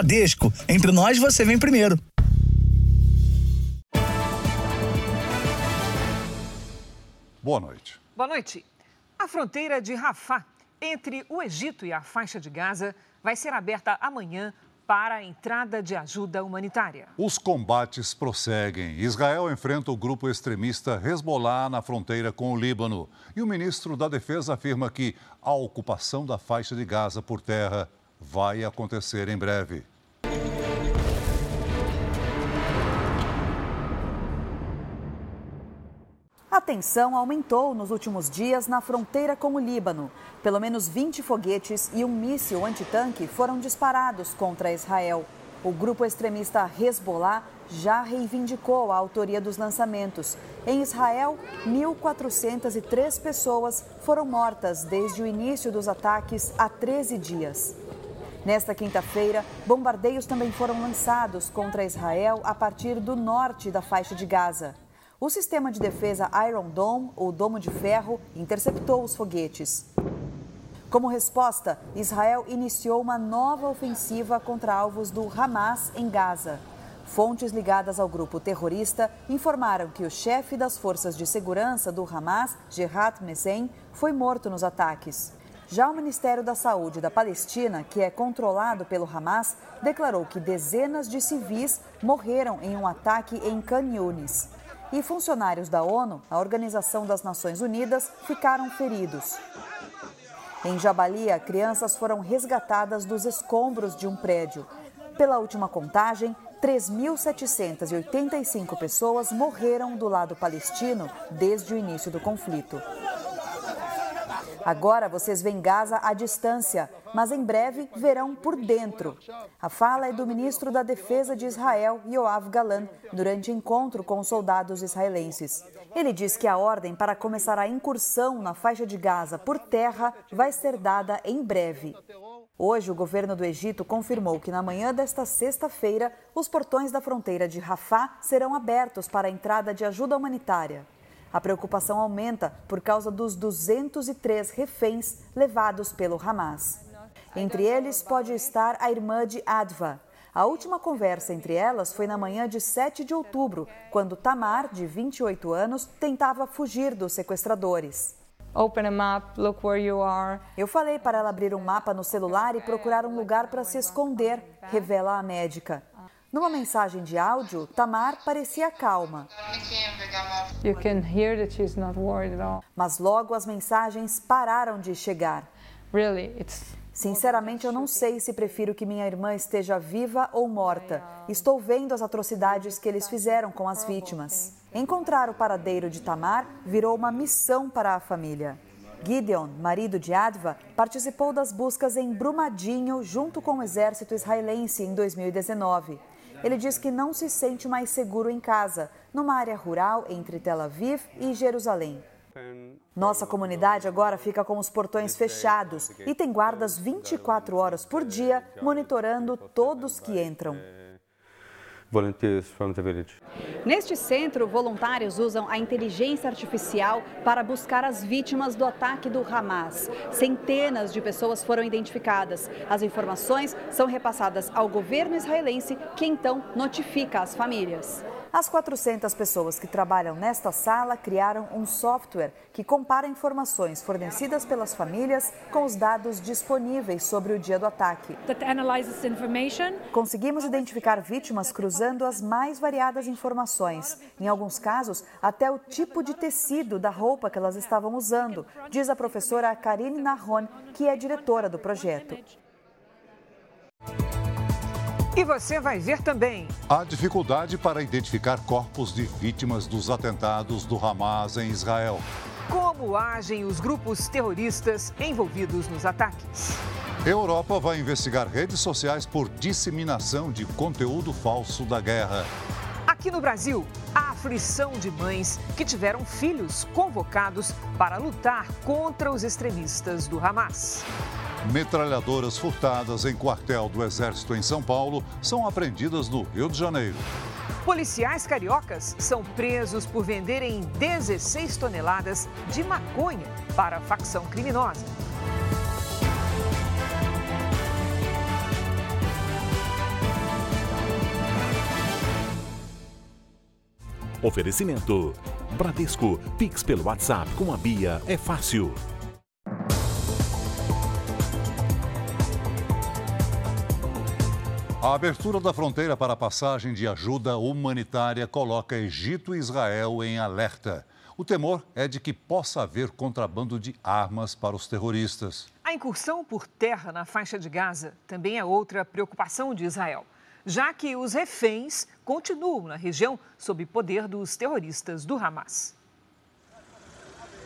Bradesco. Entre nós, você vem primeiro. Boa noite. Boa noite. A fronteira de Rafah, entre o Egito e a faixa de Gaza, vai ser aberta amanhã para a entrada de ajuda humanitária. Os combates prosseguem. Israel enfrenta o grupo extremista Hezbollah na fronteira com o Líbano. E o ministro da Defesa afirma que a ocupação da faixa de Gaza por terra vai acontecer em breve. A tensão aumentou nos últimos dias na fronteira com o Líbano. Pelo menos 20 foguetes e um míssil antitanque foram disparados contra Israel. O grupo extremista Hezbollah já reivindicou a autoria dos lançamentos. Em Israel, 1.403 pessoas foram mortas desde o início dos ataques há 13 dias. Nesta quinta-feira, bombardeios também foram lançados contra Israel a partir do norte da faixa de Gaza. O sistema de defesa Iron Dome, ou Domo de Ferro, interceptou os foguetes. Como resposta, Israel iniciou uma nova ofensiva contra alvos do Hamas em Gaza. Fontes ligadas ao grupo terrorista informaram que o chefe das forças de segurança do Hamas, Gerhat Mezen, foi morto nos ataques. Já o Ministério da Saúde da Palestina, que é controlado pelo Hamas, declarou que dezenas de civis morreram em um ataque em Khan Yunis e funcionários da ONU, a Organização das Nações Unidas, ficaram feridos. Em Jabalia, crianças foram resgatadas dos escombros de um prédio. Pela última contagem, 3.785 pessoas morreram do lado palestino desde o início do conflito. Agora vocês veem Gaza à distância, mas em breve verão por dentro. A fala é do ministro da Defesa de Israel, Yoav Galan, durante encontro com soldados israelenses. Ele diz que a ordem para começar a incursão na faixa de Gaza por terra vai ser dada em breve. Hoje, o governo do Egito confirmou que na manhã desta sexta-feira, os portões da fronteira de Rafah serão abertos para a entrada de ajuda humanitária. A preocupação aumenta por causa dos 203 reféns levados pelo Hamas. Entre eles pode estar a irmã de Adva. A última conversa entre elas foi na manhã de 7 de outubro, quando Tamar, de 28 anos, tentava fugir dos sequestradores. Open a map, look where you are. Eu falei para ela abrir um mapa no celular e procurar um lugar para se esconder, revela a médica. Numa mensagem de áudio, Tamar parecia calma. Mas logo as mensagens pararam de chegar. Sinceramente, eu não sei se prefiro que minha irmã esteja viva ou morta. Estou vendo as atrocidades que eles fizeram com as vítimas. Encontrar o paradeiro de Tamar virou uma missão para a família. Gideon, marido de Adva, participou das buscas em Brumadinho junto com o exército israelense em 2019. Ele diz que não se sente mais seguro em casa, numa área rural entre Tel Aviv e Jerusalém. Nossa comunidade agora fica com os portões fechados e tem guardas 24 horas por dia monitorando todos que entram. Volunteers from the village. Neste centro, voluntários usam a inteligência artificial para buscar as vítimas do ataque do Hamas. Centenas de pessoas foram identificadas. As informações são repassadas ao governo israelense, que então notifica as famílias. As 400 pessoas que trabalham nesta sala criaram um software que compara informações fornecidas pelas famílias com os dados disponíveis sobre o dia do ataque. Conseguimos identificar vítimas cruzando as mais variadas informações. Em alguns casos, até o tipo de tecido da roupa que elas estavam usando, diz a professora Karine Nahon, que é diretora do projeto. E você vai ver também. Há dificuldade para identificar corpos de vítimas dos atentados do Hamas em Israel. Como agem os grupos terroristas envolvidos nos ataques? Europa vai investigar redes sociais por disseminação de conteúdo falso da guerra. Aqui no Brasil, a aflição de mães que tiveram filhos convocados para lutar contra os extremistas do Hamas. Metralhadoras furtadas em quartel do Exército em São Paulo são apreendidas no Rio de Janeiro. Policiais cariocas são presos por venderem 16 toneladas de maconha para a facção criminosa. Oferecimento. Bradesco. Pix pelo WhatsApp com a Bia é fácil. A abertura da fronteira para a passagem de ajuda humanitária coloca Egito e Israel em alerta. O temor é de que possa haver contrabando de armas para os terroristas. A incursão por terra na faixa de Gaza também é outra preocupação de Israel, já que os reféns continuam na região sob poder dos terroristas do Hamas.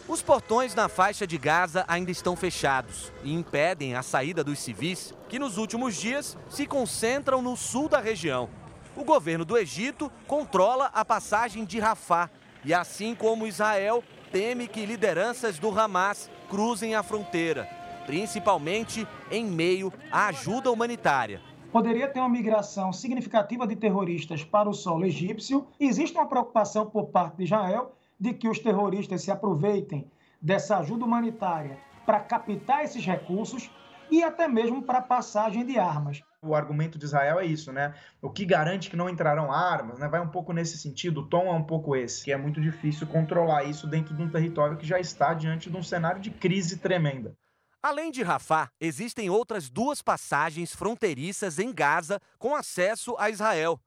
Os portões na faixa de Gaza ainda estão fechados e impedem a saída dos civis que nos últimos dias se concentram no sul da região. O governo do Egito controla a passagem de Rafah e, assim como Israel, teme que lideranças do Hamas cruzem a fronteira, principalmente em meio à ajuda humanitária. Poderia ter uma migração significativa de terroristas para o solo egípcio. Existe uma preocupação por parte de Israel de que os terroristas se aproveitem dessa ajuda humanitária para captar esses recursos e até mesmo para passagem de armas. O argumento de Israel é isso, né? O que garante que não entrarão armas, né? Vai um pouco nesse sentido, o tom é um pouco esse, que é muito difícil controlar isso dentro de um território que já está diante de um cenário de crise tremenda. Além de Rafah, existem outras duas passagens fronteiriças em Gaza com acesso a Israel: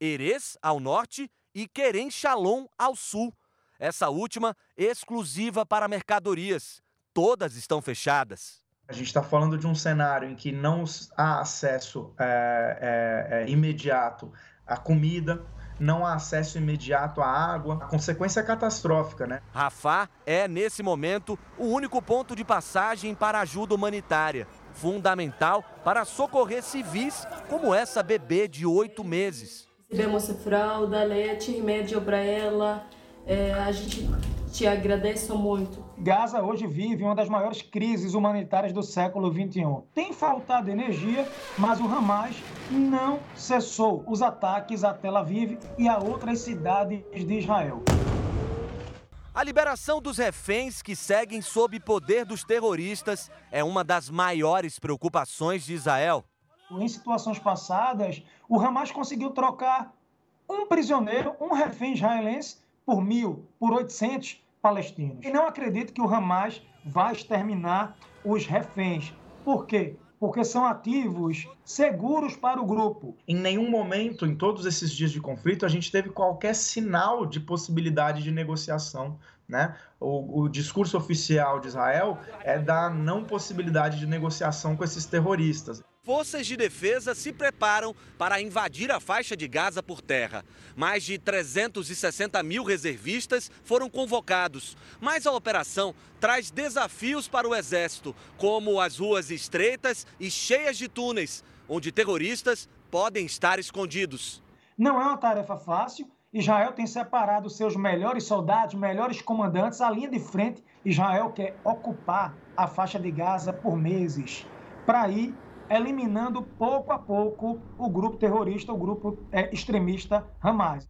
Erez, ao norte, e Kerem Shalom, ao sul. Essa última exclusiva para mercadorias. Todas estão fechadas. A gente está falando de um cenário em que não há acesso é, é, é, imediato à comida, não há acesso imediato à água. A consequência é catastrófica, né? Rafah é, nesse momento, o único ponto de passagem para ajuda humanitária, fundamental para socorrer civis como essa bebê de oito meses. Recebemos fralda, leite, remédio para ela, é, a gente te agradece muito. Gaza hoje vive uma das maiores crises humanitárias do século XXI. Tem faltado energia, mas o Hamas não cessou os ataques a Tel Aviv e a outras cidades de Israel. A liberação dos reféns que seguem sob poder dos terroristas é uma das maiores preocupações de Israel. Em situações passadas, o Hamas conseguiu trocar um prisioneiro, um refém israelense, por mil, por 800 palestinos. E não acredito que o Hamas vai exterminar os reféns. Por quê? Porque são ativos seguros para o grupo. Em nenhum momento, em todos esses dias de conflito, a gente teve qualquer sinal de possibilidade de negociação. Né? O, o, discurso oficial de Israel é da não possibilidade de negociação com esses terroristas forças de defesa se preparam para invadir a faixa de Gaza por terra. Mais de 360 mil reservistas foram convocados. Mas a operação traz desafios para o exército, como as ruas estreitas e cheias de túneis, onde terroristas podem estar escondidos. Não é uma tarefa fácil. Israel tem separado seus melhores soldados, melhores comandantes. A linha de frente, Israel quer ocupar a faixa de Gaza por meses. Para ir eliminando pouco a pouco o grupo terrorista, o grupo é, extremista Hamas.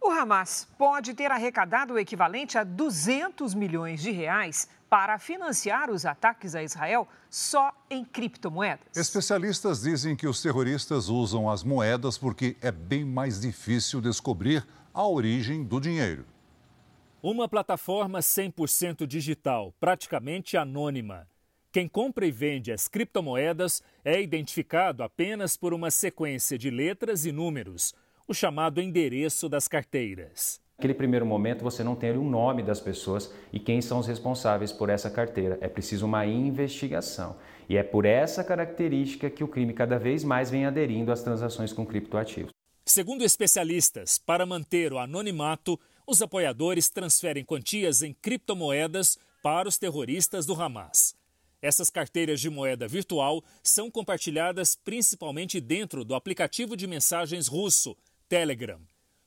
O Hamas pode ter arrecadado o equivalente a 200 milhões de reais para financiar os ataques a Israel só em criptomoedas. Especialistas dizem que os terroristas usam as moedas porque é bem mais difícil descobrir a origem do dinheiro. Uma plataforma 100% digital, praticamente anônima. Quem compra e vende as criptomoedas é identificado apenas por uma sequência de letras e números, o chamado endereço das carteiras. Naquele primeiro momento, você não tem o nome das pessoas e quem são os responsáveis por essa carteira. É preciso uma investigação. E é por essa característica que o crime cada vez mais vem aderindo às transações com criptoativos. Segundo especialistas, para manter o anonimato, os apoiadores transferem quantias em criptomoedas para os terroristas do Hamas. Essas carteiras de moeda virtual são compartilhadas principalmente dentro do aplicativo de mensagens russo, Telegram.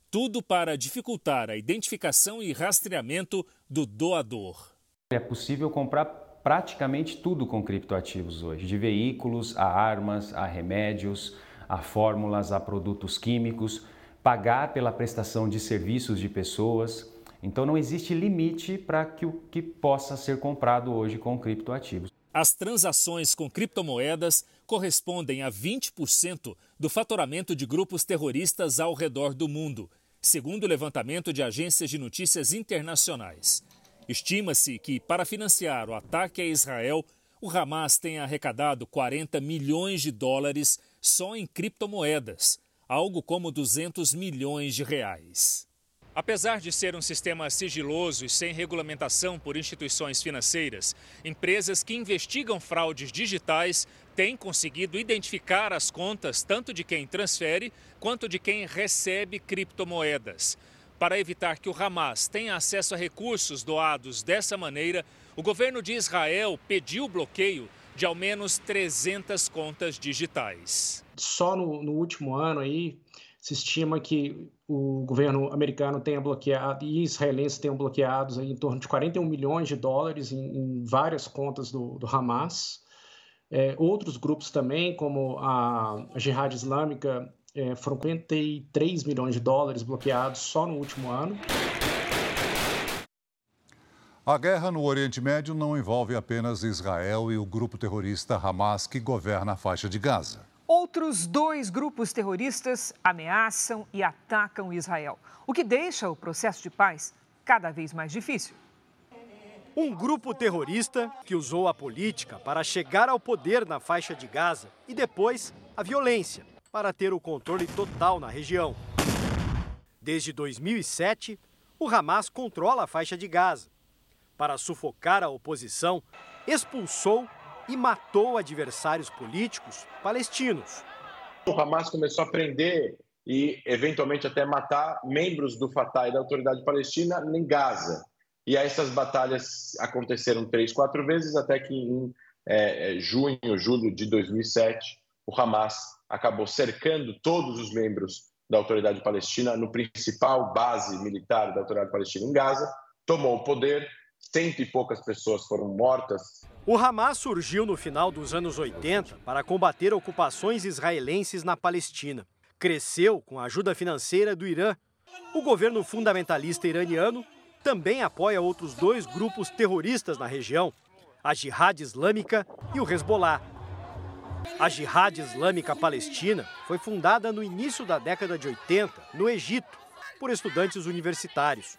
Tudo para dificultar a identificação e rastreamento do doador. É possível comprar praticamente tudo com criptoativos hoje, de veículos a armas, a remédios, a fórmulas, a produtos químicos, pagar pela prestação de serviços de pessoas. Então não existe limite para que o que possa ser comprado hoje com criptoativos. As transações com criptomoedas correspondem a 20% do faturamento de grupos terroristas ao redor do mundo. segundo o levantamento de agências de notícias internacionais. Estima-se que, para financiar o ataque a Israel, o Hamas tenha arrecadado 40 milhões de dólares só em criptomoedas, algo como 200 milhões de reais. Apesar de ser um sistema sigiloso e sem regulamentação por instituições financeiras, empresas que investigam fraudes digitais têm conseguido identificar as contas tanto de quem transfere quanto de quem recebe criptomoedas. Para evitar que o Hamas tenha acesso a recursos doados dessa maneira, o governo de Israel pediu o bloqueio de ao menos 300 contas digitais. Só no, no último ano aí, se estima que o governo americano tenha bloqueado e israelenses tenham bloqueados em torno de 41 milhões de dólares em, em várias contas do, do Hamas. É, outros grupos também, como a, a Jihad Islâmica, é, foram 53 milhões de dólares bloqueados só no último ano. A guerra no Oriente Médio não envolve apenas Israel e o grupo terrorista Hamas que governa a faixa de Gaza. Outros dois grupos terroristas ameaçam e atacam Israel, o que deixa o processo de paz cada vez mais difícil. Um grupo terrorista que usou a política para chegar ao poder na faixa de Gaza e depois a violência para ter o controle total na região. Desde 2007, o Hamas controla a faixa de Gaza. Para sufocar a oposição, expulsou e matou adversários políticos palestinos. O Hamas começou a prender e, eventualmente, até matar membros do Fatah e da Autoridade Palestina em Gaza. E aí essas batalhas aconteceram três, quatro vezes, até que em é, é junho, julho de 2007, o Hamas acabou cercando todos os membros da Autoridade Palestina no principal base militar da Autoridade Palestina em Gaza, tomou o poder, cento e poucas pessoas foram mortas o Hamas surgiu no final dos anos 80 para combater ocupações israelenses na Palestina. Cresceu com a ajuda financeira do Irã. O governo fundamentalista iraniano também apoia outros dois grupos terroristas na região, a Jihad Islâmica e o Hezbollah. A Jihad Islâmica Palestina foi fundada no início da década de 80, no Egito, por estudantes universitários.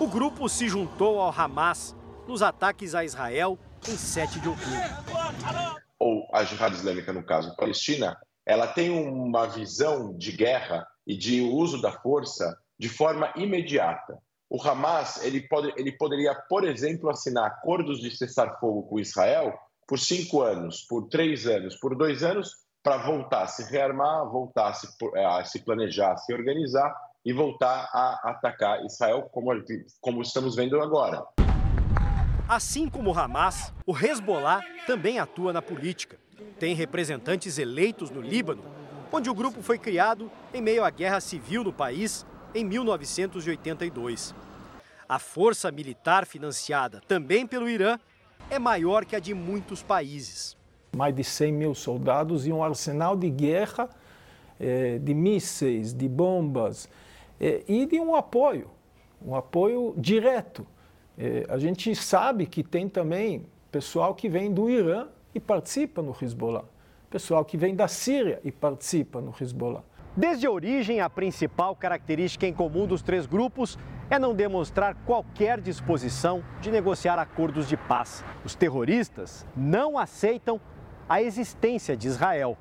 O grupo se juntou ao Hamas nos ataques a Israel em 7 de outubro. Ou a Jihad Islâmica, no caso Palestina, ela tem uma visão de guerra e de uso da força de forma imediata. O Hamas ele, pode, ele poderia, por exemplo, assinar acordos de cessar-fogo com Israel por cinco anos, por três anos, por dois anos, para voltar a se rearmar, voltar a se, a se, planejar, a se organizar e voltar a atacar Israel, como, como estamos vendo agora. Assim como o Hamas, o Hezbollah também atua na política. Tem representantes eleitos no Líbano, onde o grupo foi criado em meio à guerra civil no país em 1982. A força militar financiada também pelo Irã é maior que a de muitos países. Mais de 100 mil soldados e um arsenal de guerra, eh, de mísseis, de bombas e de um apoio, um apoio direto é, a gente sabe que tem também pessoal que vem do Irã e participa no Hezbollah, pessoal que vem da Síria e participa no Hezbollah. Desde a origem, a principal característica em comum dos três grupos é não demonstrar qualquer disposição de negociar acordos de paz. Os terroristas não aceitam a existência de Israel.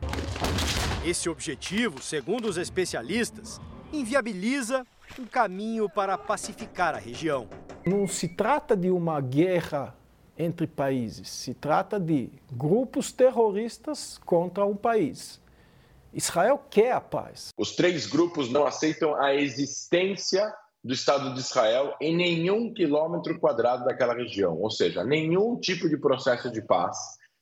Esse objetivo, segundo os especialistas, inviabiliza um caminho para pacificar a região. Não se trata de uma guerra entre países, se trata de grupos terroristas contra um país. Israel quer a paz. Os três grupos não aceitam a existência do Estado de Israel em nenhum quilômetro quadrado daquela região, ou seja, nenhum tipo de processo de paz,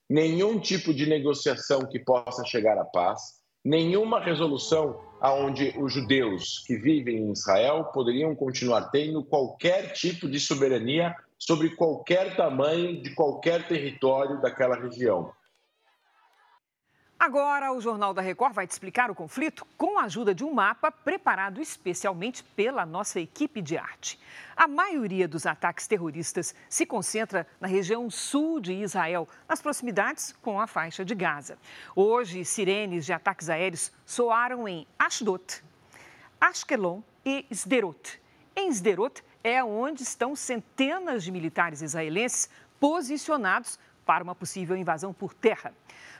nenhum tipo de negociação que possa chegar à paz, nenhuma resolução aonde os judeus que vivem em Israel poderiam continuar tendo qualquer tipo de soberania sobre qualquer tamanho de qualquer território daquela região. Agora, o Jornal da Record vai te explicar o conflito com a ajuda de um mapa preparado especialmente pela nossa equipe de arte. A maioria dos ataques terroristas se concentra na região sul de Israel, nas proximidades com a faixa de Gaza. Hoje, sirenes de ataques aéreos soaram em Ashdod, Ashkelon e Sderot. Em Sderot é onde estão centenas de militares israelenses posicionados para uma possível invasão por terra.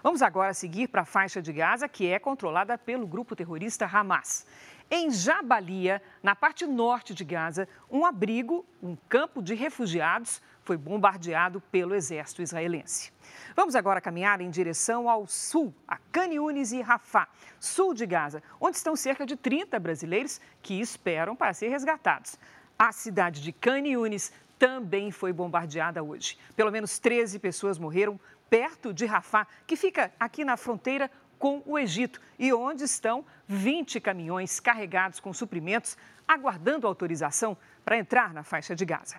Vamos agora seguir para a faixa de Gaza, que é controlada pelo grupo terrorista Hamas. Em Jabalia, na parte norte de Gaza, um abrigo, um campo de refugiados, foi bombardeado pelo exército israelense. Vamos agora caminhar em direção ao sul, a Caniunes e Rafah, sul de Gaza, onde estão cerca de 30 brasileiros que esperam para ser resgatados. A cidade de Caniunes também foi bombardeada hoje. Pelo menos 13 pessoas morreram perto de Rafah, que fica aqui na fronteira com o Egito e onde estão 20 caminhões carregados com suprimentos aguardando autorização para entrar na faixa de Gaza.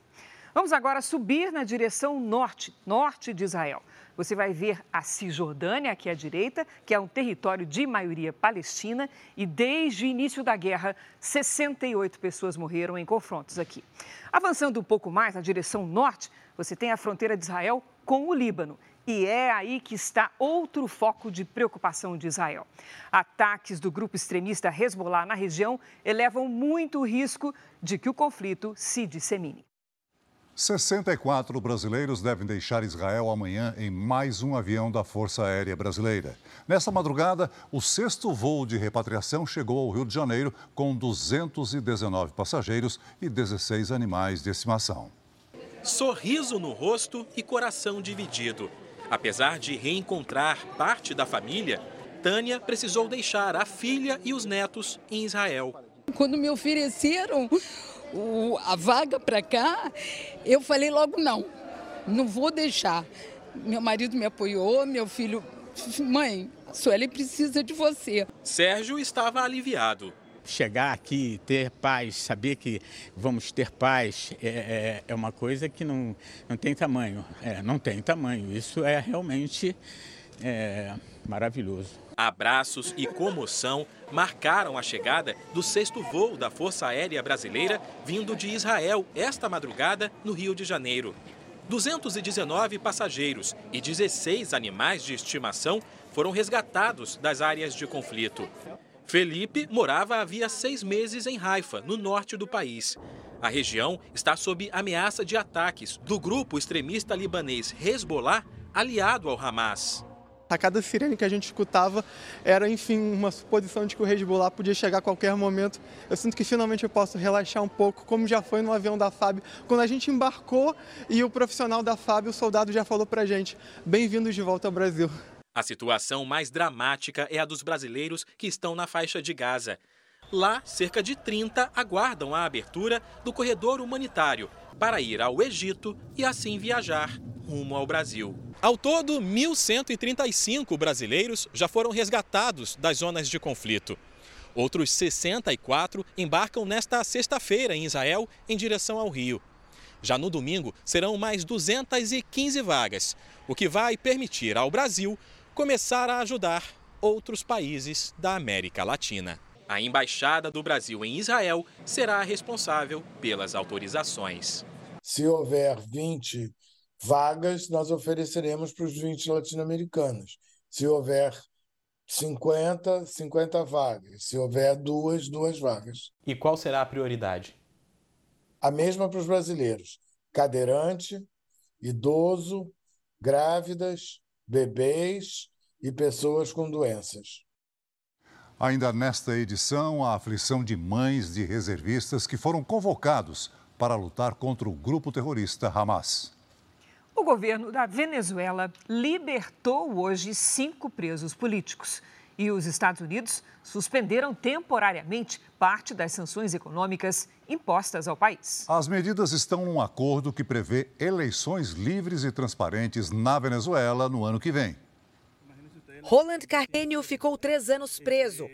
Vamos agora subir na direção norte, norte de Israel. Você vai ver a Cisjordânia aqui à direita, que é um território de maioria palestina, e desde o início da guerra, 68 pessoas morreram em confrontos aqui. Avançando um pouco mais na direção norte, você tem a fronteira de Israel com o Líbano. E é aí que está outro foco de preocupação de Israel. Ataques do grupo extremista Hezbollah na região elevam muito o risco de que o conflito se dissemine. 64 brasileiros devem deixar Israel amanhã em mais um avião da Força Aérea Brasileira. Nessa madrugada, o sexto voo de repatriação chegou ao Rio de Janeiro com 219 passageiros e 16 animais de estimação. Sorriso no rosto e coração dividido. Apesar de reencontrar parte da família, Tânia precisou deixar a filha e os netos em Israel. Quando me ofereceram o, a vaga para cá, eu falei logo não, não vou deixar. Meu marido me apoiou, meu filho, mãe, Sueli precisa de você. Sérgio estava aliviado. Chegar aqui, ter paz, saber que vamos ter paz, é, é, é uma coisa que não, não tem tamanho. É, não tem tamanho. Isso é realmente é, maravilhoso. Abraços e comoção marcaram a chegada do sexto voo da Força Aérea Brasileira vindo de Israel esta madrugada no Rio de Janeiro. 219 passageiros e 16 animais de estimação foram resgatados das áreas de conflito. Felipe morava havia seis meses em Haifa, no norte do país. A região está sob ameaça de ataques do grupo extremista libanês Hezbollah, aliado ao Hamas. A cada sirene que a gente escutava era, enfim, uma suposição de que o Hezbollah podia chegar a qualquer momento. Eu sinto que finalmente eu posso relaxar um pouco, como já foi no avião da FAB, quando a gente embarcou e o profissional da FAB, o soldado, já falou pra gente: bem-vindos de volta ao Brasil. A situação mais dramática é a dos brasileiros que estão na faixa de Gaza. Lá, cerca de 30 aguardam a abertura do corredor humanitário para ir ao Egito e assim viajar rumo ao Brasil. Ao todo, 1.135 brasileiros já foram resgatados das zonas de conflito. Outros 64 embarcam nesta sexta-feira em Israel em direção ao Rio. Já no domingo, serão mais 215 vagas, o que vai permitir ao Brasil começar a ajudar outros países da América Latina. A Embaixada do Brasil em Israel será responsável pelas autorizações. Se houver 20 vagas, nós ofereceremos para os 20 latino-americanos. Se houver 50, 50 vagas. Se houver duas, duas vagas. E qual será a prioridade? A mesma para os brasileiros: cadeirante, idoso, grávidas, bebês e pessoas com doenças. Ainda nesta edição, a aflição de mães de reservistas que foram convocados para lutar contra o grupo terrorista Hamas. O governo da Venezuela libertou hoje cinco presos políticos. E os Estados Unidos suspenderam temporariamente parte das sanções econômicas impostas ao país. As medidas estão num acordo que prevê eleições livres e transparentes na Venezuela no ano que vem. Roland Carreño ficou três anos preso.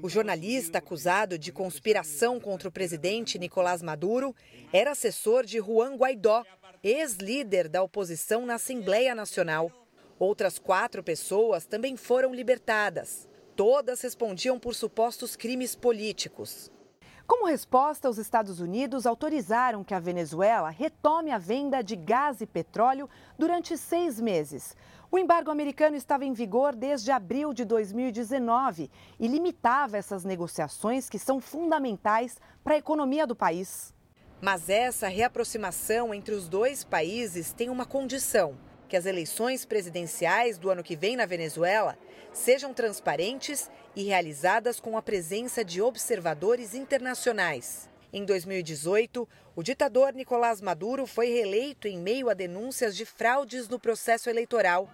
O jornalista acusado de conspiração contra o presidente Nicolás Maduro era assessor de Juan Guaidó, ex-líder da oposição na Assembleia Nacional. Outras quatro pessoas também foram libertadas. Todas respondiam por supostos crimes políticos. Como resposta, os Estados Unidos autorizaram que a Venezuela retome a venda de gás e petróleo durante seis meses. O embargo americano estava em vigor desde abril de 2019 e limitava essas negociações que são fundamentais para a economia do país. Mas essa reaproximação entre os dois países tem uma condição: que as eleições presidenciais do ano que vem na Venezuela sejam transparentes e realizadas com a presença de observadores internacionais. Em 2018, o ditador Nicolás Maduro foi reeleito em meio a denúncias de fraudes no processo eleitoral.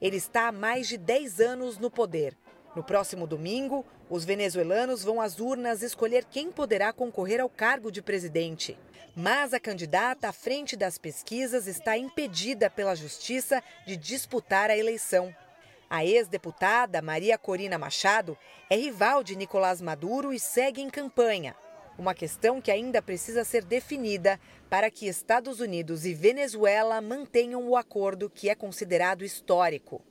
Ele está há mais de 10 anos no poder. No próximo domingo, os venezuelanos vão às urnas escolher quem poderá concorrer ao cargo de presidente. Mas a candidata à frente das pesquisas está impedida pela justiça de disputar a eleição. A ex-deputada Maria Corina Machado é rival de Nicolás Maduro e segue em campanha. Uma questão que ainda precisa ser definida para que Estados Unidos e Venezuela mantenham o acordo que é considerado histórico.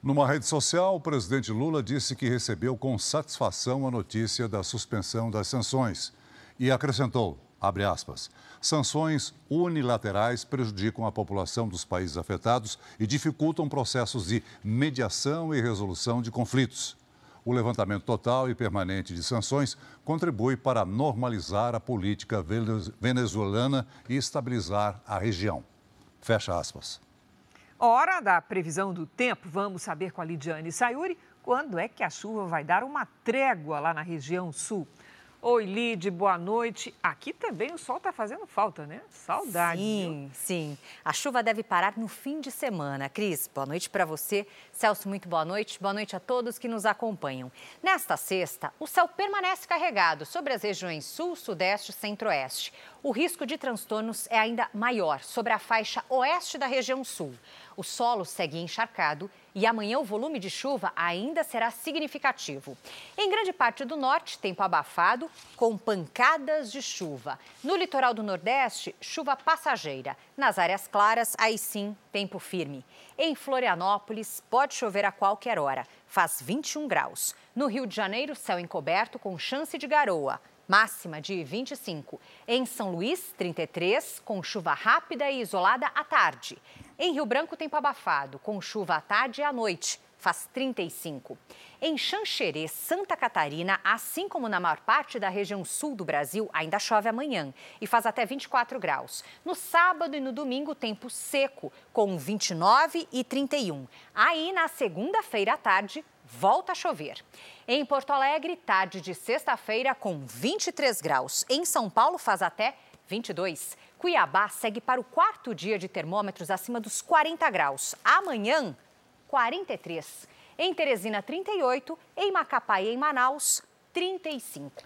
Numa rede social, o presidente Lula disse que recebeu com satisfação a notícia da suspensão das sanções e acrescentou: abre aspas, sanções unilaterais prejudicam a população dos países afetados e dificultam processos de mediação e resolução de conflitos. O levantamento total e permanente de sanções contribui para normalizar a política venezuelana e estabilizar a região. Fecha aspas. Hora da previsão do tempo. Vamos saber com a Lidiane Sayuri quando é que a chuva vai dar uma trégua lá na região sul. Oi, Lid, boa noite. Aqui também o sol está fazendo falta, né? Saudade. Sim, viu? sim. A chuva deve parar no fim de semana. Cris, boa noite para você. Celso, muito boa noite. Boa noite a todos que nos acompanham. Nesta sexta, o céu permanece carregado sobre as regiões sul, sudeste e centro-oeste. O risco de transtornos é ainda maior sobre a faixa oeste da região sul. O solo segue encharcado e amanhã o volume de chuva ainda será significativo. Em grande parte do norte, tempo abafado, com pancadas de chuva. No litoral do Nordeste, chuva passageira. Nas áreas claras, aí sim, tempo firme. Em Florianópolis, pode chover a qualquer hora. Faz 21 graus. No Rio de Janeiro, céu encoberto com chance de garoa máxima de 25. Em São Luís, 33, com chuva rápida e isolada à tarde. Em Rio Branco, tempo abafado, com chuva à tarde e à noite, faz 35. Em Xanxerê, Santa Catarina, assim como na maior parte da região sul do Brasil, ainda chove amanhã e faz até 24 graus. No sábado e no domingo, tempo seco, com 29 e 31. Aí, na segunda-feira à tarde, volta a chover. Em Porto Alegre, tarde de sexta-feira com 23 graus. Em São Paulo faz até 22. Cuiabá segue para o quarto dia de termômetros acima dos 40 graus. Amanhã, 43. Em Teresina, 38. Em Macapá e em Manaus, 35.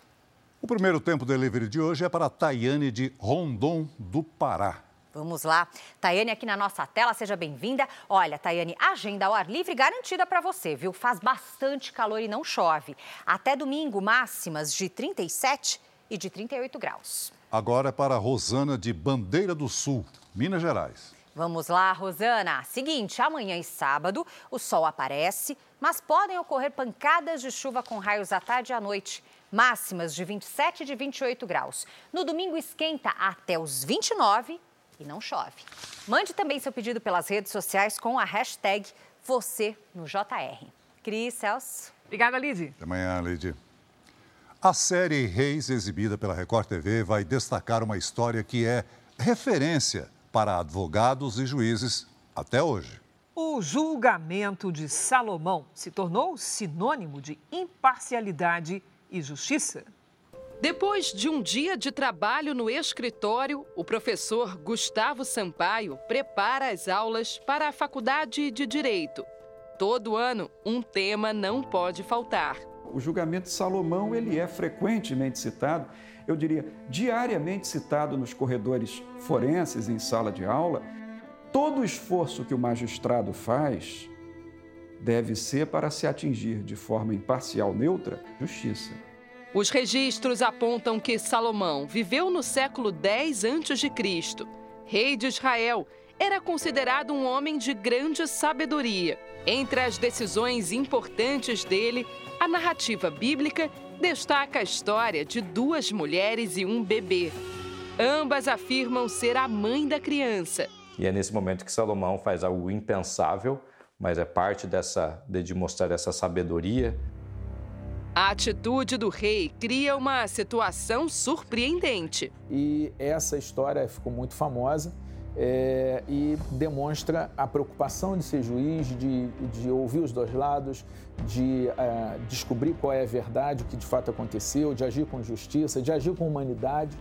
O primeiro tempo delivery de hoje é para Tayane de Rondon, do Pará. Vamos lá. Tayane aqui na nossa tela, seja bem-vinda. Olha, Tayane, agenda ao ar livre garantida para você, viu? Faz bastante calor e não chove. Até domingo, máximas de 37 e de 38 graus. Agora é para Rosana de Bandeira do Sul, Minas Gerais. Vamos lá, Rosana. Seguinte, amanhã e sábado o sol aparece, mas podem ocorrer pancadas de chuva com raios à tarde e à noite. Máximas de 27 e de 28 graus. No domingo esquenta até os 29 e não chove. Mande também seu pedido pelas redes sociais com a hashtag você no JR. Cris, Celso. Obrigada, Lid. Até amanhã, Lid. A série Reis, exibida pela Record TV, vai destacar uma história que é referência para advogados e juízes até hoje. O julgamento de Salomão se tornou sinônimo de imparcialidade e justiça. Depois de um dia de trabalho no escritório, o professor Gustavo Sampaio prepara as aulas para a Faculdade de Direito. Todo ano, um tema não pode faltar. O julgamento de Salomão ele é frequentemente citado, eu diria diariamente citado nos corredores forenses em sala de aula. Todo esforço que o magistrado faz deve ser para se atingir de forma imparcial, neutra, justiça. Os registros apontam que Salomão viveu no século 10 a.C. Rei de Israel, era considerado um homem de grande sabedoria. Entre as decisões importantes dele, a narrativa bíblica destaca a história de duas mulheres e um bebê. Ambas afirmam ser a mãe da criança. E é nesse momento que Salomão faz algo impensável, mas é parte dessa de mostrar essa sabedoria. A atitude do rei cria uma situação surpreendente. E essa história ficou muito famosa é, e demonstra a preocupação de ser juiz, de, de ouvir os dois lados, de é, descobrir qual é a verdade, o que de fato aconteceu, de agir com justiça, de agir com humanidade.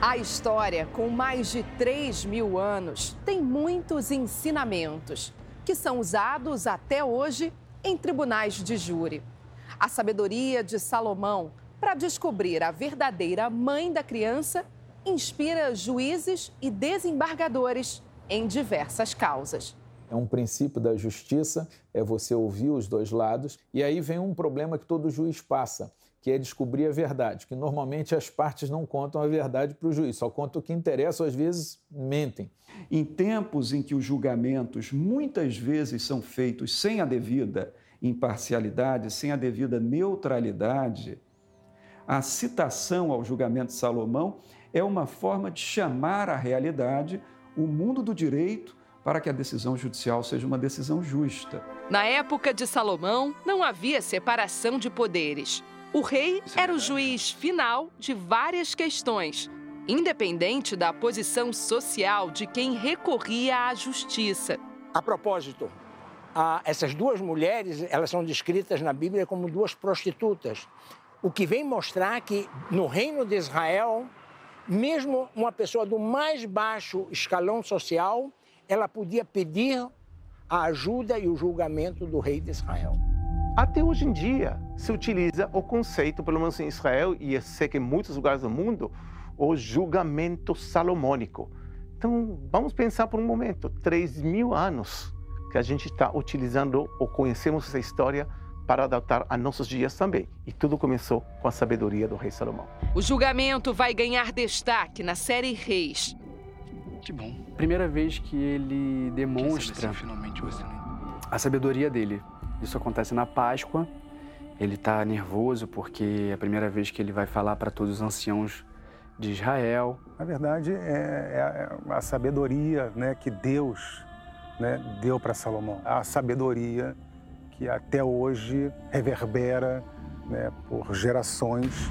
A história, com mais de 3 mil anos, tem muitos ensinamentos que são usados até hoje em tribunais de júri. A sabedoria de Salomão para descobrir a verdadeira mãe da criança inspira juízes e desembargadores em diversas causas. É um princípio da justiça, é você ouvir os dois lados. E aí vem um problema que todo juiz passa, que é descobrir a verdade, que normalmente as partes não contam a verdade para o juiz, só contam o que interessa, ou às vezes mentem. Em tempos em que os julgamentos muitas vezes são feitos sem a devida imparcialidade, sem a devida neutralidade, a citação ao julgamento de Salomão é uma forma de chamar à realidade o mundo do direito para que a decisão judicial seja uma decisão justa. Na época de Salomão, não havia separação de poderes. O rei era o juiz final de várias questões, independente da posição social de quem recorria à justiça. A propósito, essas duas mulheres, elas são descritas na Bíblia como duas prostitutas, o que vem mostrar que no reino de Israel mesmo uma pessoa do mais baixo escalão social, ela podia pedir a ajuda e o julgamento do rei de Israel. Até hoje em dia se utiliza o conceito, pelo menos em Israel e eu sei que em muitos lugares do mundo, o julgamento salomônico. Então vamos pensar por um momento, 3 mil anos que a gente está utilizando ou conhecemos essa história para adaptar a nossos dias também. E tudo começou com a sabedoria do rei Salomão. O julgamento vai ganhar destaque na série Reis. Que bom. Primeira vez que ele demonstra a sabedoria dele. Isso acontece na Páscoa. Ele está nervoso porque é a primeira vez que ele vai falar para todos os anciãos de Israel. Na verdade, é, é a sabedoria né, que Deus né, deu para Salomão. A sabedoria que até hoje reverbera né, por gerações.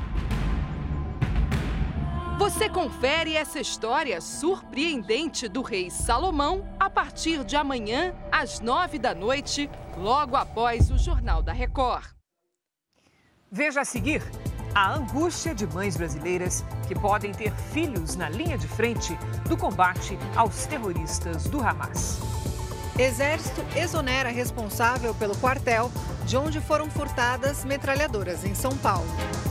Você confere essa história surpreendente do rei Salomão a partir de amanhã, às nove da noite, logo após o Jornal da Record. Veja a seguir a angústia de mães brasileiras que podem ter filhos na linha de frente do combate aos terroristas do Hamas. Exército exonera responsável pelo quartel de onde foram furtadas metralhadoras em São Paulo.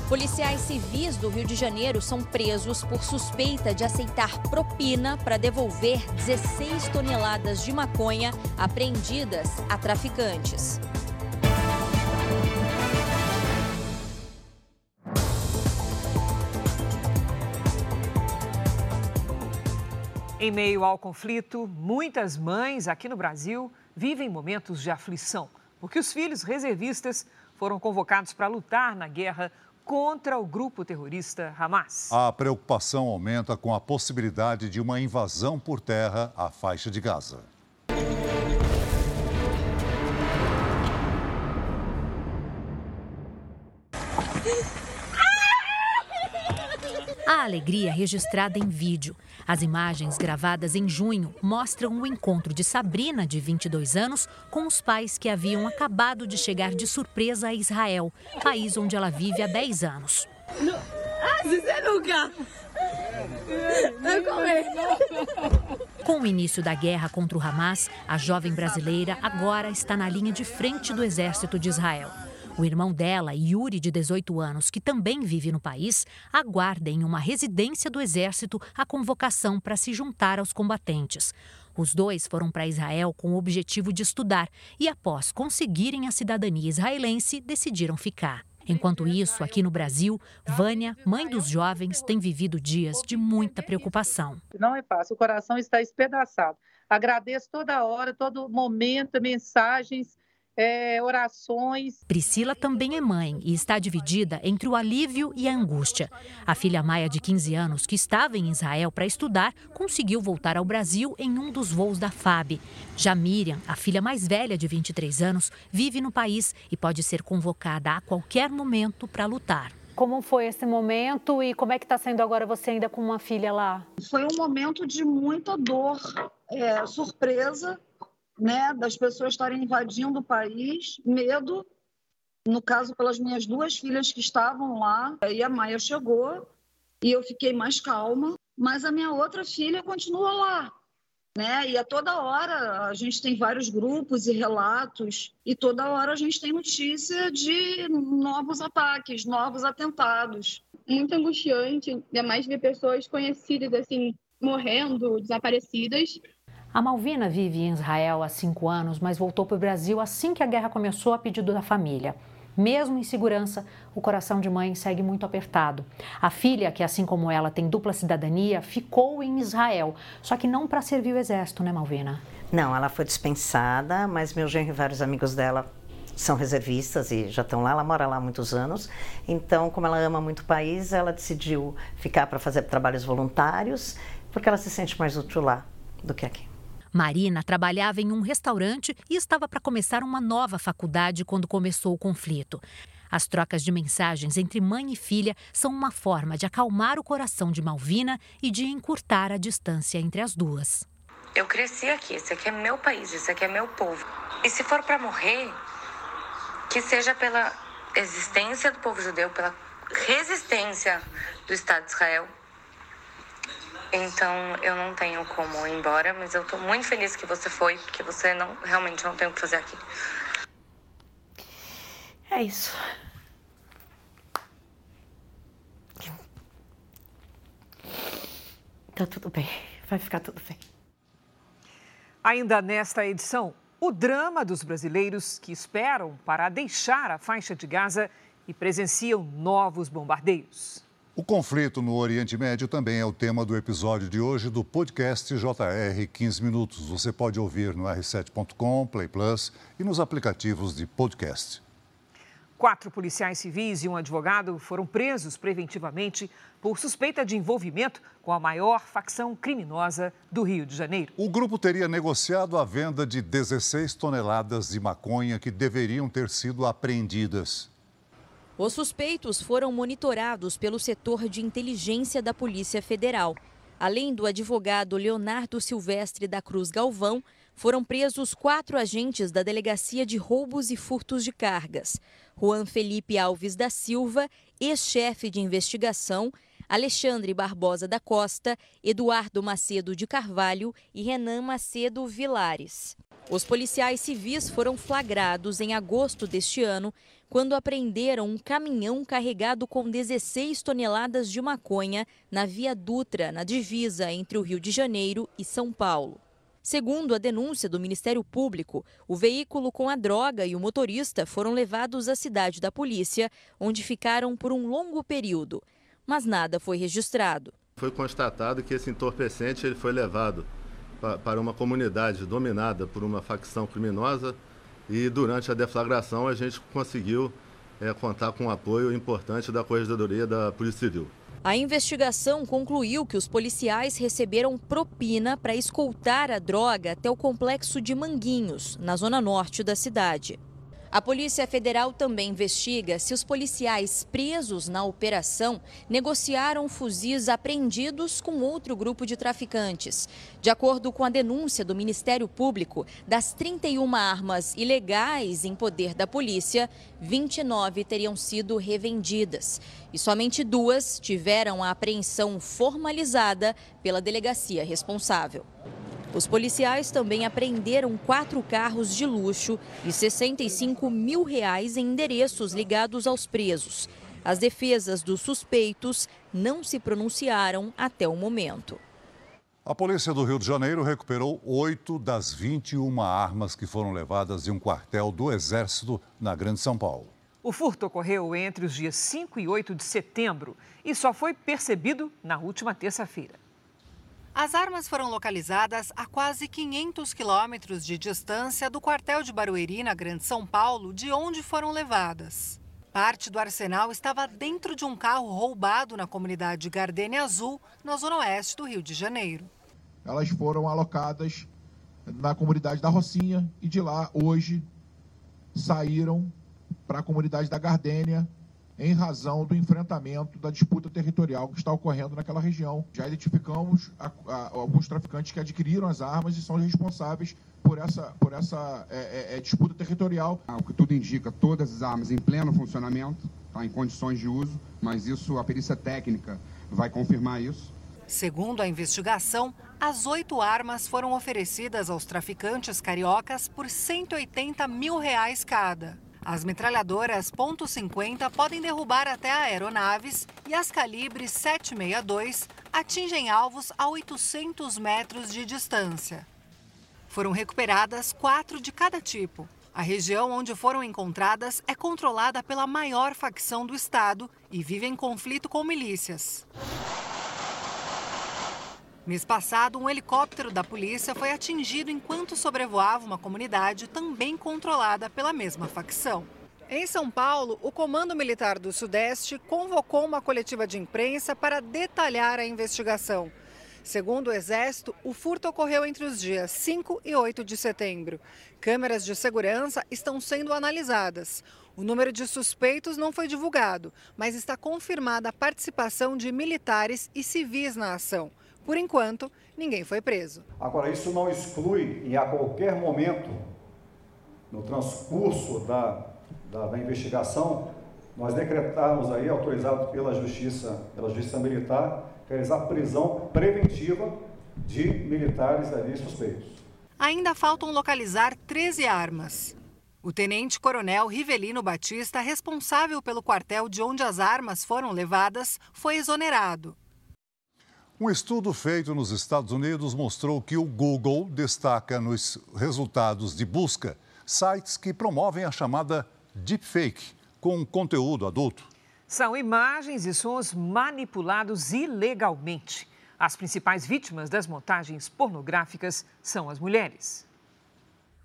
Policiais civis do Rio de Janeiro são presos por suspeita de aceitar propina para devolver 16 toneladas de maconha apreendidas a traficantes. Em meio ao conflito, muitas mães aqui no Brasil vivem momentos de aflição, porque os filhos reservistas foram convocados para lutar na guerra contra o grupo terrorista Hamas. A preocupação aumenta com a possibilidade de uma invasão por terra à faixa de Gaza. Alegria registrada em vídeo. As imagens gravadas em junho mostram o encontro de Sabrina, de 22 anos, com os pais que haviam acabado de chegar de surpresa a Israel, país onde ela vive há 10 anos. Com o início da guerra contra o Hamas, a jovem brasileira agora está na linha de frente do exército de Israel. O irmão dela, Yuri, de 18 anos, que também vive no país, aguarda em uma residência do Exército a convocação para se juntar aos combatentes. Os dois foram para Israel com o objetivo de estudar e, após conseguirem a cidadania israelense, decidiram ficar. Enquanto isso, aqui no Brasil, Vânia, mãe dos jovens, tem vivido dias de muita preocupação. Não é fácil, o coração está espedaçado. Agradeço toda hora, todo momento, mensagens é, orações. Priscila também é mãe e está dividida entre o alívio e a angústia. A filha Maia, de 15 anos, que estava em Israel para estudar, conseguiu voltar ao Brasil em um dos voos da FAB. Já Miriam, a filha mais velha de 23 anos, vive no país e pode ser convocada a qualquer momento para lutar. Como foi esse momento e como é que está sendo agora você ainda com uma filha lá? Foi um momento de muita dor, é, surpresa, né, das pessoas estarem invadindo o país, medo, no caso pelas minhas duas filhas que estavam lá, aí a Maia chegou e eu fiquei mais calma, mas a minha outra filha continua lá, né? E a toda hora a gente tem vários grupos e relatos e toda hora a gente tem notícia de novos ataques, novos atentados. Muito angustiante, ainda mais ver pessoas conhecidas assim morrendo, desaparecidas. A Malvina vive em Israel há cinco anos, mas voltou para o Brasil assim que a guerra começou a pedido da família. Mesmo em segurança, o coração de mãe segue muito apertado. A filha, que assim como ela tem dupla cidadania, ficou em Israel, só que não para servir o exército, né, Malvina? Não, ela foi dispensada, mas meu genro e vários amigos dela são reservistas e já estão lá, ela mora lá há muitos anos. Então, como ela ama muito o país, ela decidiu ficar para fazer trabalhos voluntários, porque ela se sente mais útil lá do que aqui. Marina trabalhava em um restaurante e estava para começar uma nova faculdade quando começou o conflito. As trocas de mensagens entre mãe e filha são uma forma de acalmar o coração de Malvina e de encurtar a distância entre as duas. Eu cresci aqui, esse aqui é meu país, esse aqui é meu povo. E se for para morrer, que seja pela existência do povo judeu, pela resistência do Estado de Israel então eu não tenho como ir embora, mas eu tô muito feliz que você foi, porque você não realmente não tem o que fazer aqui. É isso. Tá tudo bem, vai ficar tudo bem. Ainda nesta edição, o drama dos brasileiros que esperam para deixar a faixa de Gaza e presenciam novos bombardeios. O conflito no Oriente Médio também é o tema do episódio de hoje do podcast JR 15 Minutos. Você pode ouvir no r7.com, Play Plus e nos aplicativos de podcast. Quatro policiais civis e um advogado foram presos preventivamente por suspeita de envolvimento com a maior facção criminosa do Rio de Janeiro. O grupo teria negociado a venda de 16 toneladas de maconha que deveriam ter sido apreendidas. Os suspeitos foram monitorados pelo setor de inteligência da Polícia Federal. Além do advogado Leonardo Silvestre da Cruz Galvão, foram presos quatro agentes da Delegacia de Roubos e Furtos de Cargas: Juan Felipe Alves da Silva, ex-chefe de investigação, Alexandre Barbosa da Costa, Eduardo Macedo de Carvalho e Renan Macedo Vilares. Os policiais civis foram flagrados em agosto deste ano quando apreenderam um caminhão carregado com 16 toneladas de maconha na Via Dutra, na divisa entre o Rio de Janeiro e São Paulo. Segundo a denúncia do Ministério Público, o veículo com a droga e o motorista foram levados à cidade da polícia, onde ficaram por um longo período, mas nada foi registrado. Foi constatado que esse entorpecente ele foi levado para uma comunidade dominada por uma facção criminosa e durante a deflagração a gente conseguiu é, contar com um apoio importante da Corregedoria da Polícia Civil. A investigação concluiu que os policiais receberam propina para escoltar a droga até o complexo de Manguinhos, na zona norte da cidade. A Polícia Federal também investiga se os policiais presos na operação negociaram fuzis apreendidos com outro grupo de traficantes. De acordo com a denúncia do Ministério Público, das 31 armas ilegais em poder da polícia, 29 teriam sido revendidas. E somente duas tiveram a apreensão formalizada pela delegacia responsável. Os policiais também apreenderam quatro carros de luxo e 65 mil reais em endereços ligados aos presos. As defesas dos suspeitos não se pronunciaram até o momento. A polícia do Rio de Janeiro recuperou oito das 21 armas que foram levadas de um quartel do Exército na Grande São Paulo. O furto ocorreu entre os dias 5 e 8 de setembro e só foi percebido na última terça-feira. As armas foram localizadas a quase 500 quilômetros de distância do quartel de Barueri, na Grande São Paulo, de onde foram levadas. Parte do arsenal estava dentro de um carro roubado na comunidade Gardenia Azul, na zona oeste do Rio de Janeiro. Elas foram alocadas na comunidade da Rocinha e de lá, hoje, saíram para a comunidade da Gardênia, em razão do enfrentamento da disputa territorial que está ocorrendo naquela região. Já identificamos a, a, alguns traficantes que adquiriram as armas e são responsáveis por essa, por essa é, é, é disputa territorial. Ah, o que tudo indica, todas as armas em pleno funcionamento, tá, em condições de uso, mas isso, a perícia técnica vai confirmar isso. Segundo a investigação, as oito armas foram oferecidas aos traficantes cariocas por 180 mil reais cada. As metralhadoras .50 podem derrubar até aeronaves e as calibres 762 atingem alvos a 800 metros de distância. Foram recuperadas quatro de cada tipo. A região onde foram encontradas é controlada pela maior facção do estado e vive em conflito com milícias. Mês passado, um helicóptero da polícia foi atingido enquanto sobrevoava uma comunidade também controlada pela mesma facção. Em São Paulo, o Comando Militar do Sudeste convocou uma coletiva de imprensa para detalhar a investigação. Segundo o Exército, o furto ocorreu entre os dias 5 e 8 de setembro. Câmeras de segurança estão sendo analisadas. O número de suspeitos não foi divulgado, mas está confirmada a participação de militares e civis na ação. Por enquanto, ninguém foi preso. Agora, isso não exclui, e a qualquer momento, no transcurso da, da, da investigação, nós decretarmos aí, autorizado pela Justiça, pela Justiça Militar, realizar prisão preventiva de militares ali suspeitos. Ainda faltam localizar 13 armas. O tenente-coronel Rivelino Batista, responsável pelo quartel de onde as armas foram levadas, foi exonerado. Um estudo feito nos Estados Unidos mostrou que o Google destaca nos resultados de busca sites que promovem a chamada deepfake, com conteúdo adulto. São imagens e sons manipulados ilegalmente. As principais vítimas das montagens pornográficas são as mulheres.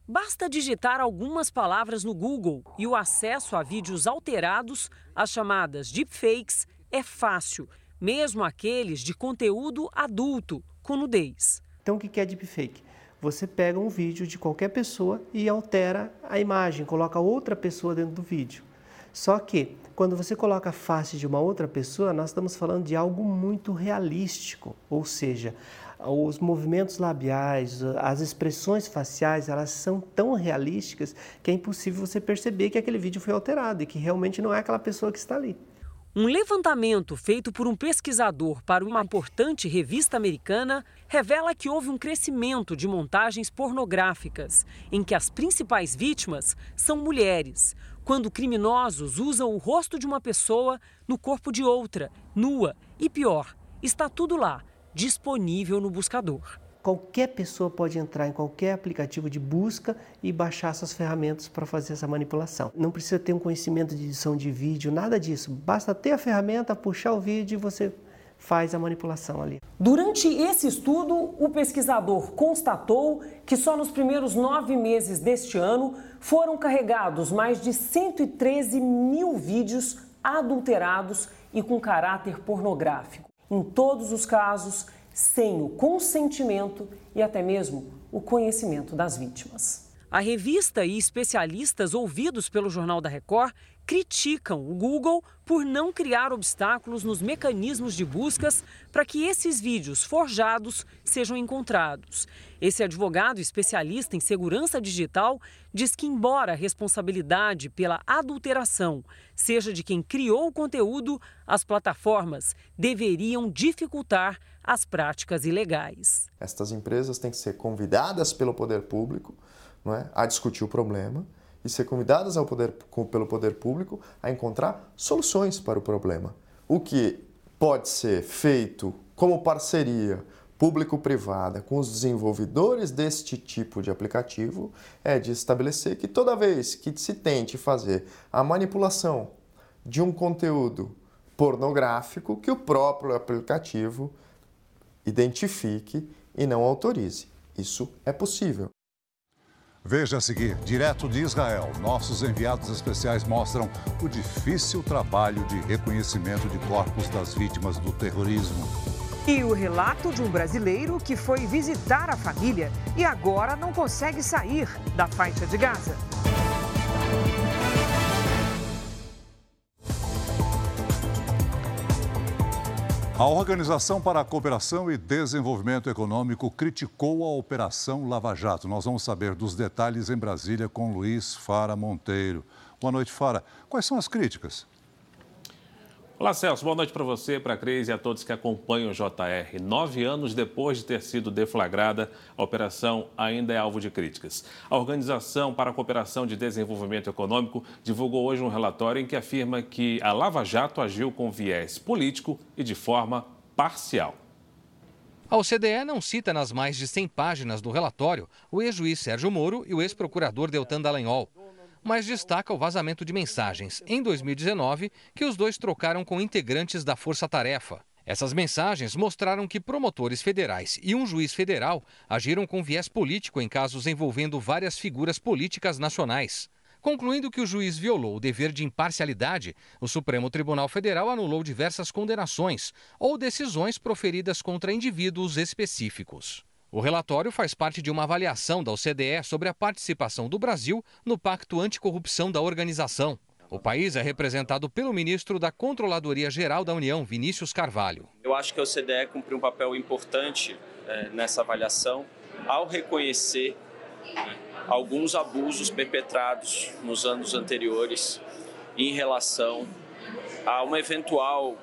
Basta digitar algumas palavras no Google e o acesso a vídeos alterados, as chamadas deepfakes, é fácil mesmo aqueles de conteúdo adulto, com nudez. Então, o que é deepfake? Você pega um vídeo de qualquer pessoa e altera a imagem, coloca outra pessoa dentro do vídeo. Só que, quando você coloca a face de uma outra pessoa, nós estamos falando de algo muito realístico, ou seja, os movimentos labiais, as expressões faciais, elas são tão realísticas que é impossível você perceber que aquele vídeo foi alterado e que realmente não é aquela pessoa que está ali. Um levantamento feito por um pesquisador para uma importante revista americana revela que houve um crescimento de montagens pornográficas, em que as principais vítimas são mulheres, quando criminosos usam o rosto de uma pessoa no corpo de outra, nua e pior, está tudo lá, disponível no buscador. Qualquer pessoa pode entrar em qualquer aplicativo de busca e baixar essas ferramentas para fazer essa manipulação. Não precisa ter um conhecimento de edição de vídeo, nada disso. Basta ter a ferramenta, puxar o vídeo e você faz a manipulação ali. Durante esse estudo, o pesquisador constatou que só nos primeiros nove meses deste ano foram carregados mais de 113 mil vídeos adulterados e com caráter pornográfico. Em todos os casos, sem o consentimento e até mesmo o conhecimento das vítimas. A revista e especialistas ouvidos pelo Jornal da Record criticam o Google por não criar obstáculos nos mecanismos de buscas para que esses vídeos forjados sejam encontrados. Esse advogado especialista em segurança digital diz que, embora a responsabilidade pela adulteração seja de quem criou o conteúdo, as plataformas deveriam dificultar as práticas ilegais. Estas empresas têm que ser convidadas pelo poder público não é, a discutir o problema e ser convidadas ao poder, pelo poder público a encontrar soluções para o problema. O que pode ser feito como parceria público-privada com os desenvolvedores deste tipo de aplicativo é de estabelecer que toda vez que se tente fazer a manipulação de um conteúdo pornográfico, que o próprio aplicativo identifique e não autorize. Isso é possível. Veja a seguir, direto de Israel, nossos enviados especiais mostram o difícil trabalho de reconhecimento de corpos das vítimas do terrorismo. E o relato de um brasileiro que foi visitar a família e agora não consegue sair da faixa de Gaza. A Organização para a Cooperação e Desenvolvimento Econômico criticou a Operação Lava Jato. Nós vamos saber dos detalhes em Brasília com Luiz Fara Monteiro. Boa noite, Fara. Quais são as críticas? Olá, Celso. Boa noite para você, para a Cris e a todos que acompanham o JR. Nove anos depois de ter sido deflagrada, a operação ainda é alvo de críticas. A Organização para a Cooperação de Desenvolvimento Econômico divulgou hoje um relatório em que afirma que a Lava Jato agiu com viés político e de forma parcial. A OCDE não cita nas mais de 100 páginas do relatório o ex-juiz Sérgio Moro e o ex-procurador Deltan Dallagnol mas destaca o vazamento de mensagens em 2019 que os dois trocaram com integrantes da Força Tarefa. Essas mensagens mostraram que promotores federais e um juiz federal agiram com viés político em casos envolvendo várias figuras políticas nacionais. Concluindo que o juiz violou o dever de imparcialidade, o Supremo Tribunal Federal anulou diversas condenações ou decisões proferidas contra indivíduos específicos. O relatório faz parte de uma avaliação da OCDE sobre a participação do Brasil no Pacto Anticorrupção da organização. O país é representado pelo ministro da Controladoria Geral da União, Vinícius Carvalho. Eu acho que a OCDE cumpriu um papel importante é, nessa avaliação ao reconhecer alguns abusos perpetrados nos anos anteriores em relação a uma eventual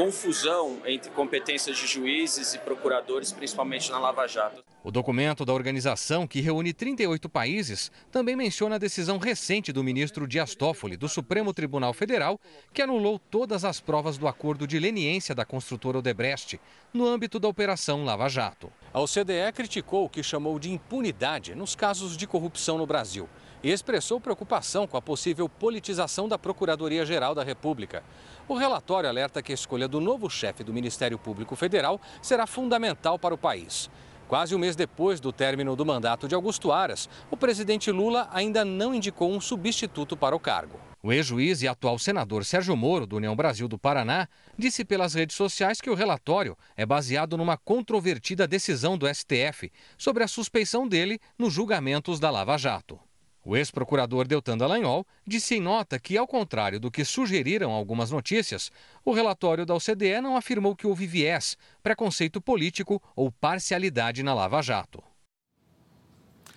confusão entre competências de juízes e procuradores, principalmente na Lava Jato. O documento da organização, que reúne 38 países, também menciona a decisão recente do ministro Dias Toffoli, do Supremo Tribunal Federal, que anulou todas as provas do acordo de leniência da construtora Odebrecht no âmbito da Operação Lava Jato. A OCDE criticou o que chamou de impunidade nos casos de corrupção no Brasil e expressou preocupação com a possível politização da Procuradoria-Geral da República. O relatório alerta que a escolha do novo chefe do Ministério Público Federal será fundamental para o país. Quase um mês depois do término do mandato de Augusto Aras, o presidente Lula ainda não indicou um substituto para o cargo. O ex-juiz e atual senador Sérgio Moro, do União Brasil do Paraná, disse pelas redes sociais que o relatório é baseado numa controvertida decisão do STF sobre a suspeição dele nos julgamentos da Lava Jato. O ex-procurador Deltan Dallagnol disse em nota que, ao contrário do que sugeriram algumas notícias, o relatório da OCDE não afirmou que houve viés, preconceito político ou parcialidade na Lava Jato.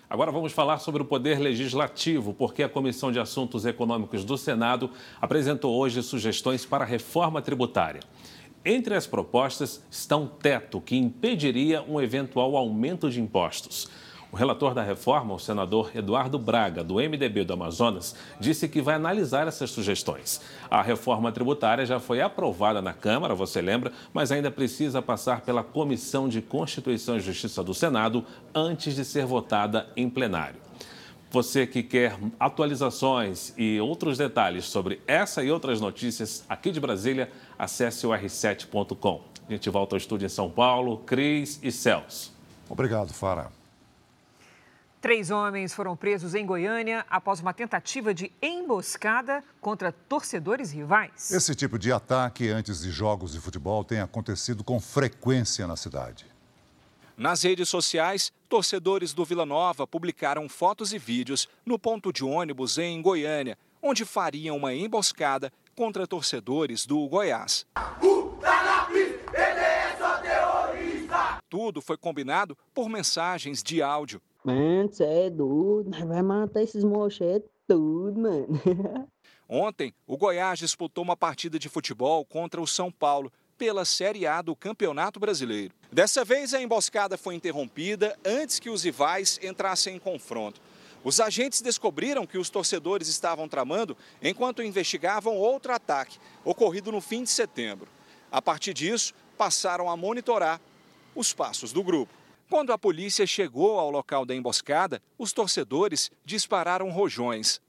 Agora vamos falar sobre o Poder Legislativo, porque a Comissão de Assuntos Econômicos do Senado apresentou hoje sugestões para a reforma tributária. Entre as propostas está um teto que impediria um eventual aumento de impostos. O relator da reforma, o senador Eduardo Braga, do MDB do Amazonas, disse que vai analisar essas sugestões. A reforma tributária já foi aprovada na Câmara, você lembra, mas ainda precisa passar pela Comissão de Constituição e Justiça do Senado antes de ser votada em plenário. Você que quer atualizações e outros detalhes sobre essa e outras notícias aqui de Brasília, acesse o r7.com. A gente volta ao estúdio em São Paulo, Cris e Celso. Obrigado, Fara. Três homens foram presos em Goiânia após uma tentativa de emboscada contra torcedores rivais. Esse tipo de ataque antes de jogos de futebol tem acontecido com frequência na cidade. Nas redes sociais, torcedores do Vila Nova publicaram fotos e vídeos no ponto de ônibus em Goiânia, onde fariam uma emboscada contra torcedores do Goiás. Tudo foi combinado por mensagens de áudio. Mano, você é doido, vai matar esses mochetes tudo, mano. Ontem, o Goiás disputou uma partida de futebol contra o São Paulo pela Série A do Campeonato Brasileiro. Dessa vez, a emboscada foi interrompida antes que os rivais entrassem em confronto. Os agentes descobriram que os torcedores estavam tramando enquanto investigavam outro ataque, ocorrido no fim de setembro. A partir disso, passaram a monitorar os passos do grupo. Quando a polícia chegou ao local da emboscada, os torcedores dispararam rojões.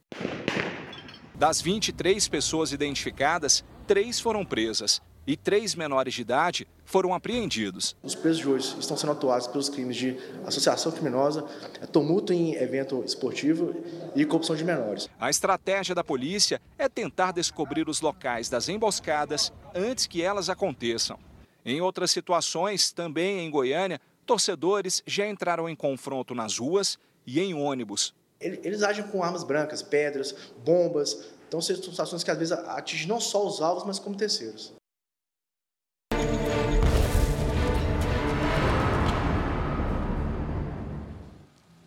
Das 23 pessoas identificadas, três foram presas. e três menores de idade foram apreendidos. Os presos de hoje estão sendo atuados pelos crimes de associação criminosa, tumulto em evento esportivo e corrupção de menores. A estratégia da polícia é tentar descobrir os locais das emboscadas antes que elas aconteçam. Em outras situações, também em Goiânia, torcedores já entraram em confronto nas ruas e em ônibus. Eles agem com armas brancas, pedras, bombas. Então, são situações que às vezes atingem não só os alvos, mas como terceiros.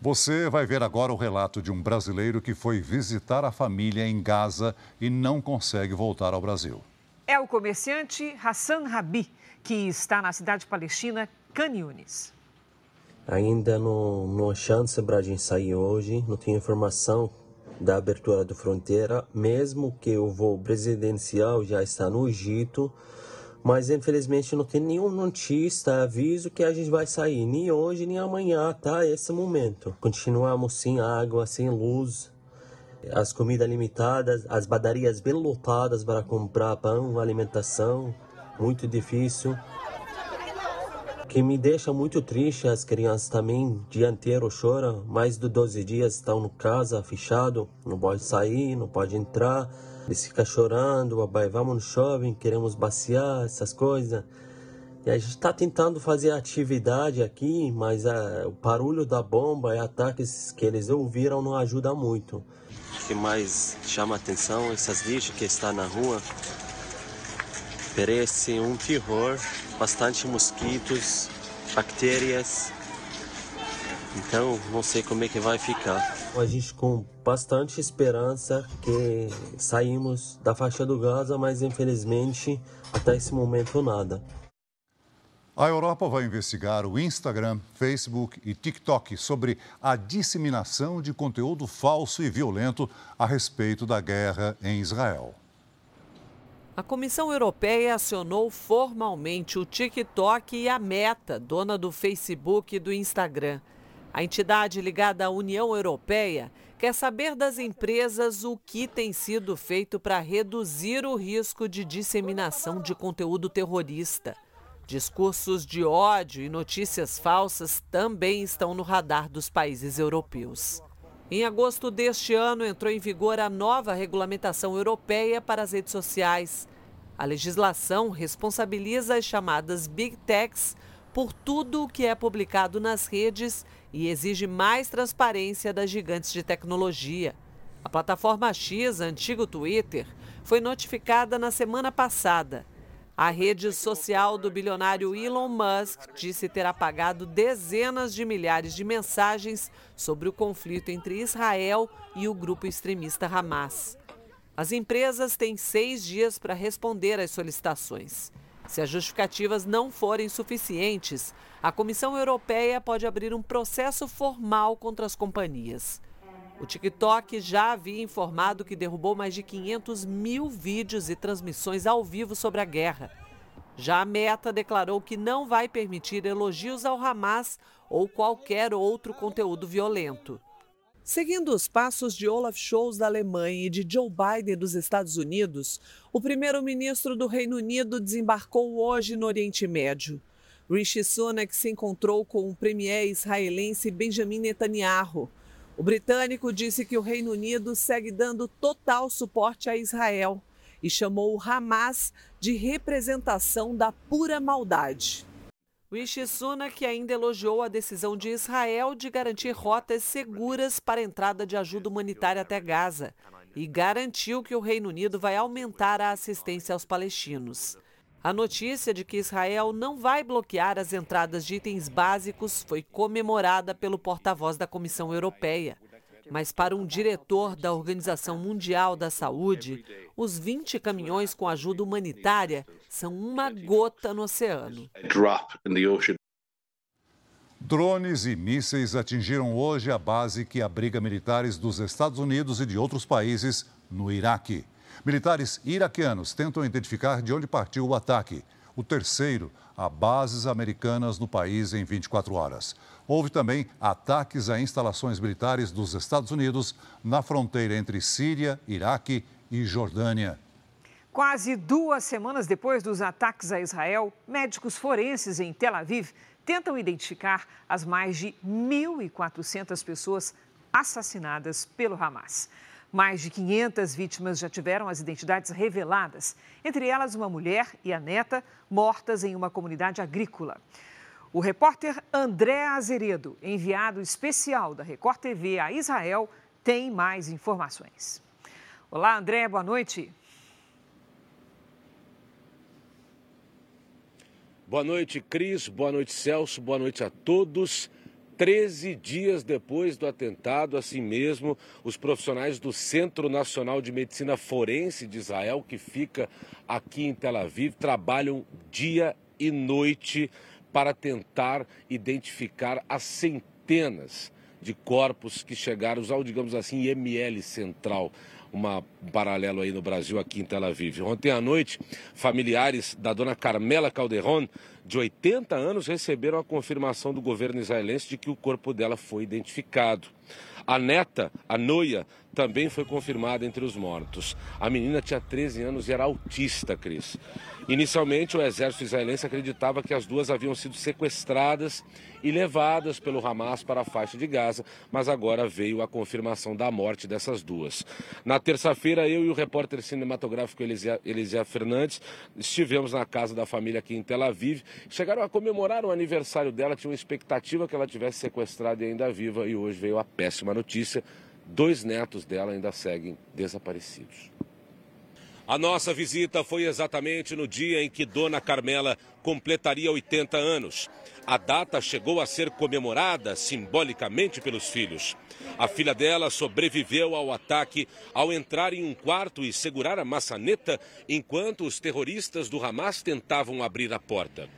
Você vai ver agora o relato de um brasileiro que foi visitar a família em Gaza e não consegue voltar ao Brasil. É o comerciante Hassan Rabi, que está na cidade palestina Khan Yunis. Ainda não, não há chance para a gente sair hoje, não tem informação da abertura da fronteira, mesmo que o voo presidencial já está no Egito, mas infelizmente não tem nenhum notícia, aviso que a gente vai sair, nem hoje nem amanhã, tá? Esse momento. Continuamos sem água, sem luz, as comidas limitadas, as badarias bem lotadas para comprar pão, alimentação, muito difícil. Que me deixa muito triste, as crianças também, dia inteiro choram, mais de 12 dias estão no casa, fechado, não pode sair, não pode entrar. Eles ficam chorando, papai, vamos no shopping, queremos baciar, essas coisas. E a gente está tentando fazer atividade aqui, mas o barulho da bomba e ataques que eles ouviram não ajuda muito. O que mais chama atenção essas lixas que estão na rua. Parece um terror, bastante mosquitos, bactérias. Então, não sei como é que vai ficar. A gente com bastante esperança que saímos da faixa do Gaza, mas infelizmente até esse momento nada. A Europa vai investigar o Instagram, Facebook e TikTok sobre a disseminação de conteúdo falso e violento a respeito da guerra em Israel. A Comissão Europeia acionou formalmente o TikTok e a Meta, dona do Facebook e do Instagram. A entidade ligada à União Europeia quer saber das empresas o que tem sido feito para reduzir o risco de disseminação de conteúdo terrorista. Discursos de ódio e notícias falsas também estão no radar dos países europeus. Em agosto deste ano, entrou em vigor a nova regulamentação europeia para as redes sociais. A legislação responsabiliza as chamadas Big Techs por tudo o que é publicado nas redes e exige mais transparência das gigantes de tecnologia. A plataforma X, antigo Twitter, foi notificada na semana passada. A rede social do bilionário Elon Musk disse ter apagado dezenas de milhares de mensagens sobre o conflito entre Israel e o grupo extremista Hamas. As empresas têm seis dias para responder às solicitações. Se as justificativas não forem suficientes, a Comissão Europeia pode abrir um processo formal contra as companhias. O TikTok já havia informado que derrubou mais de 500 mil vídeos e transmissões ao vivo sobre a guerra. Já a Meta declarou que não vai permitir elogios ao Hamas ou qualquer outro conteúdo violento. Seguindo os passos de Olaf Scholz da Alemanha e de Joe Biden dos Estados Unidos, o primeiro-ministro do Reino Unido desembarcou hoje no Oriente Médio. Rishi Sunak se encontrou com o premier israelense Benjamin Netanyahu. O britânico disse que o Reino Unido segue dando total suporte a Israel e chamou o Hamas de representação da pura maldade. Rishi Sunak ainda elogiou a decisão de Israel de garantir rotas seguras para a entrada de ajuda humanitária até Gaza e garantiu que o Reino Unido vai aumentar a assistência aos palestinos. A notícia de que Israel não vai bloquear as entradas de itens básicos foi comemorada pelo porta-voz da Comissão Europeia. Mas para um diretor da Organização Mundial da Saúde, os 20 caminhões com ajuda humanitária são uma gota no oceano. Drones e mísseis atingiram hoje a base que abriga militares dos Estados Unidos e de outros países no Iraque. Militares iraquianos tentam identificar de onde partiu o ataque. O terceiro a bases americanas no país em 24 horas. Houve também ataques a instalações militares dos Estados Unidos na fronteira entre Síria, Iraque e Jordânia. Quase duas semanas depois dos ataques a Israel, médicos forenses em Tel Aviv tentam identificar as mais de 1.400 pessoas assassinadas pelo Hamas. Mais de 500 vítimas já tiveram as identidades reveladas, entre elas uma mulher e a neta mortas em uma comunidade agrícola. O repórter André Azeredo, enviado especial da Record TV a Israel, tem mais informações. Olá, André, boa noite. Boa noite, Cris. Boa noite, Celso. Boa noite a todos. Treze dias depois do atentado, assim mesmo, os profissionais do Centro Nacional de Medicina Forense de Israel, que fica aqui em Tel Aviv, trabalham dia e noite para tentar identificar as centenas de corpos que chegaram ao, digamos assim, IML Central uma, um paralelo aí no Brasil, aqui em Tel Aviv. Ontem à noite, familiares da dona Carmela Calderon, de 80 anos, receberam a confirmação do governo israelense de que o corpo dela foi identificado. A neta, a Noia, também foi confirmada entre os mortos. A menina tinha 13 anos e era autista, Cris. Inicialmente, o exército israelense acreditava que as duas haviam sido sequestradas e levadas pelo Hamas para a faixa de Gaza, mas agora veio a confirmação da morte dessas duas. Na terça-feira, eu e o repórter cinematográfico Elisia Fernandes estivemos na casa da família aqui em Tel Aviv. Chegaram a comemorar o aniversário dela, tinham expectativa que ela tivesse sequestrada e ainda viva, e hoje veio a péssima notícia: dois netos dela ainda seguem desaparecidos. A nossa visita foi exatamente no dia em que Dona Carmela completaria 80 anos. A data chegou a ser comemorada simbolicamente pelos filhos. A filha dela sobreviveu ao ataque ao entrar em um quarto e segurar a maçaneta enquanto os terroristas do Hamas tentavam abrir a porta.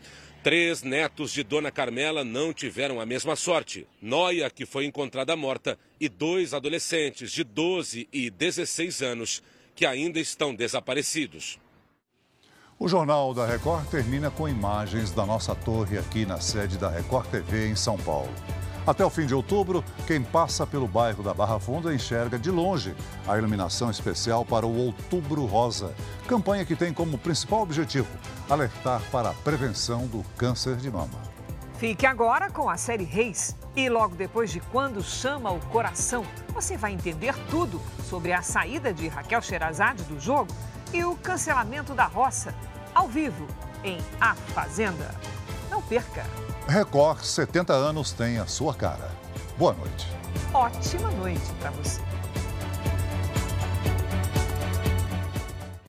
Três netos de Dona Carmela não tiveram a mesma sorte. Noia, que foi encontrada morta, e dois adolescentes de 12 e 16 anos que ainda estão desaparecidos. O Jornal da Record termina com imagens da nossa torre aqui na sede da Record TV em São Paulo. Até o fim de outubro, quem passa pelo bairro da Barra Funda enxerga de longe a iluminação especial para o Outubro Rosa, campanha que tem como principal objetivo alertar para a prevenção do câncer de mama. Fique agora com a série Reis. E logo depois de Quando Chama o Coração, você vai entender tudo sobre a saída de Raquel Sherazade do jogo e o cancelamento da roça, ao vivo, em A Fazenda. Não perca! Record 70 anos tem a sua cara. Boa noite. Ótima noite para você.